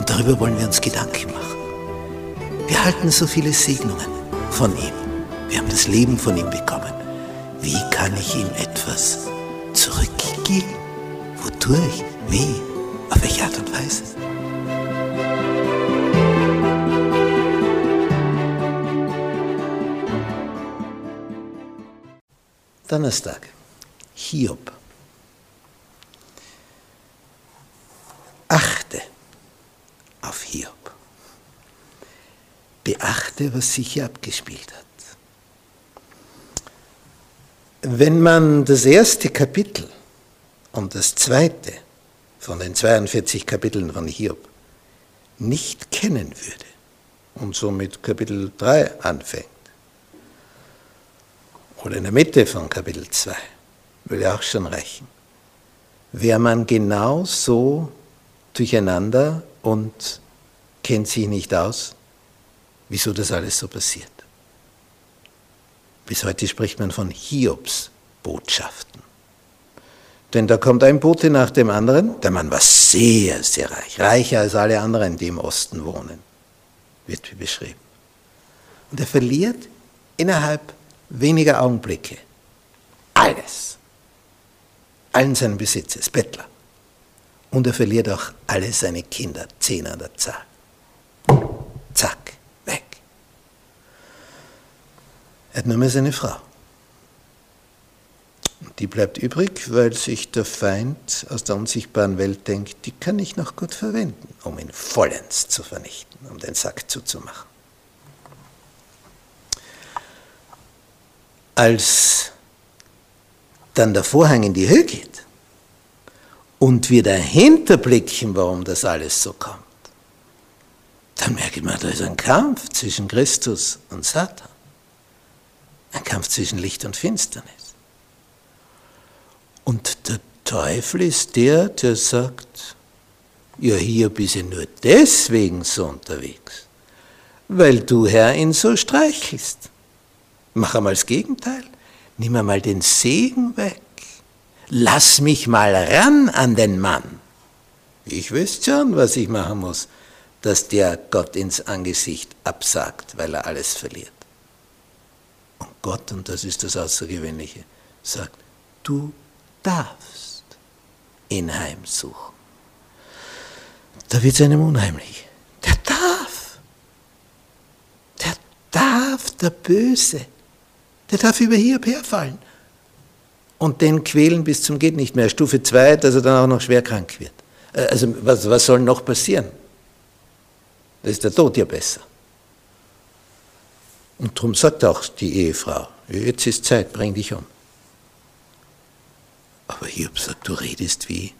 Und darüber wollen wir uns Gedanken machen. Wir halten so viele Segnungen von ihm. Wir haben das Leben von ihm bekommen. Wie kann ich ihm etwas zurückgeben? Wodurch? Wie? Auf welche Art und Weise? Donnerstag. Hiob. Achte auf Hiob. Beachte, was sich hier abgespielt hat. Wenn man das erste Kapitel und das zweite von den 42 Kapiteln von Hiob nicht kennen würde und somit Kapitel 3 anfängt, oder in der Mitte von Kapitel 2, würde auch schon reichen, wäre man genau so durcheinander und kennt sich nicht aus, wieso das alles so passiert. Bis heute spricht man von Hiobs Botschaften. Denn da kommt ein Bote nach dem anderen. Der Mann war sehr, sehr reich, reicher als alle anderen, die im Osten wohnen, wird wie beschrieben. Und er verliert innerhalb weniger Augenblicke alles, allen seinen Besitz, ist Bettler. Und er verliert auch alle seine Kinder, zehn an der Zahl. Zack, weg. Er hat nur mehr seine Frau. Und die bleibt übrig, weil sich der Feind aus der unsichtbaren Welt denkt, die kann ich noch gut verwenden, um ihn vollends zu vernichten, um den Sack zuzumachen. Als dann der Vorhang in die Höhe geht, und wir dahinter blicken, warum das alles so kommt, dann merkt man, da ist ein Kampf zwischen Christus und Satan. Ein Kampf zwischen Licht und Finsternis. Und der Teufel ist der, der sagt, ja, hier bist du nur deswegen so unterwegs, weil du, Herr, ihn so streichelst. Mach einmal das Gegenteil. Nimm einmal den Segen weg lass mich mal ran an den Mann. Ich wüsste schon, was ich machen muss, dass der Gott ins Angesicht absagt, weil er alles verliert. Gott, und das ist das Außergewöhnliche, sagt, du darfst ihn heimsuchen. Da wird es einem unheimlich. Der darf. Der darf, der Böse. Der darf über Hiob herfallen und den quälen bis zum geht nicht mehr. Stufe 2, dass er dann auch noch schwer krank wird. Äh, also was, was soll noch passieren? Da ist der Tod ja besser. Und darum sagt auch die Ehefrau, jetzt ist Zeit, bring dich um. Aber Hiob sagt, du redest wie,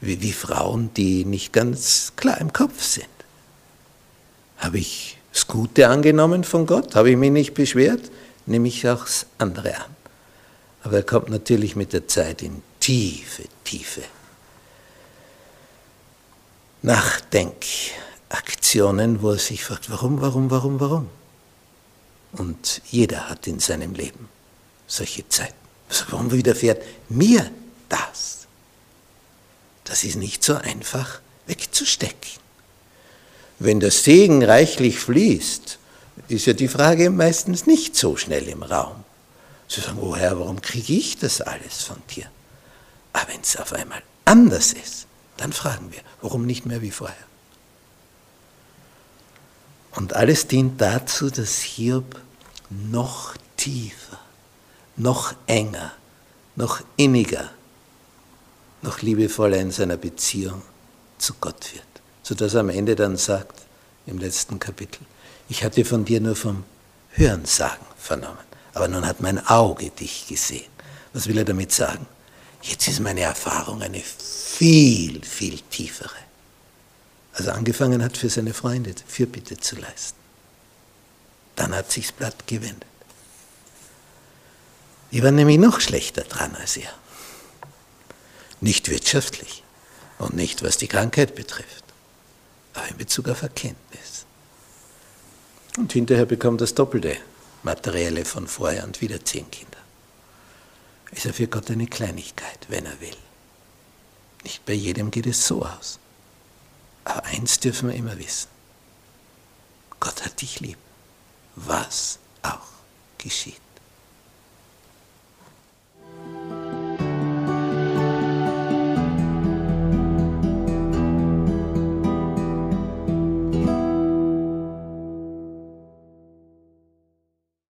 wie, wie Frauen, die nicht ganz klar im Kopf sind. Habe ich das Gute angenommen von Gott? Habe ich mich nicht beschwert? Nehme ich auch das andere an. Aber er kommt natürlich mit der Zeit in tiefe, tiefe Nachdenkaktionen, wo er sich fragt, warum, warum, warum, warum? Und jeder hat in seinem Leben solche Zeiten. Warum widerfährt mir das? Das ist nicht so einfach wegzustecken. Wenn der Segen reichlich fließt, ist ja die Frage meistens nicht so schnell im Raum. Sie sagen, oh Herr, warum kriege ich das alles von dir? Aber wenn es auf einmal anders ist, dann fragen wir, warum nicht mehr wie vorher? Und alles dient dazu, dass Hiob noch tiefer, noch enger, noch inniger, noch liebevoller in seiner Beziehung zu Gott wird. Sodass er am Ende dann sagt, im letzten Kapitel, ich hatte von dir nur vom Hörensagen vernommen aber nun hat mein Auge dich gesehen. Was will er damit sagen? Jetzt ist meine Erfahrung eine viel, viel tiefere. Als er angefangen hat, für seine Freunde Fürbitte zu leisten. Dann hat sich's Blatt gewendet. Die waren nämlich noch schlechter dran als er. Nicht wirtschaftlich und nicht was die Krankheit betrifft, aber in Bezug auf Erkenntnis. Und hinterher bekommt das Doppelte Materielle von vorher und wieder zehn Kinder. Ist er für Gott eine Kleinigkeit, wenn er will. Nicht bei jedem geht es so aus. Eins dürfen wir immer wissen. Gott hat dich lieb, was auch geschieht.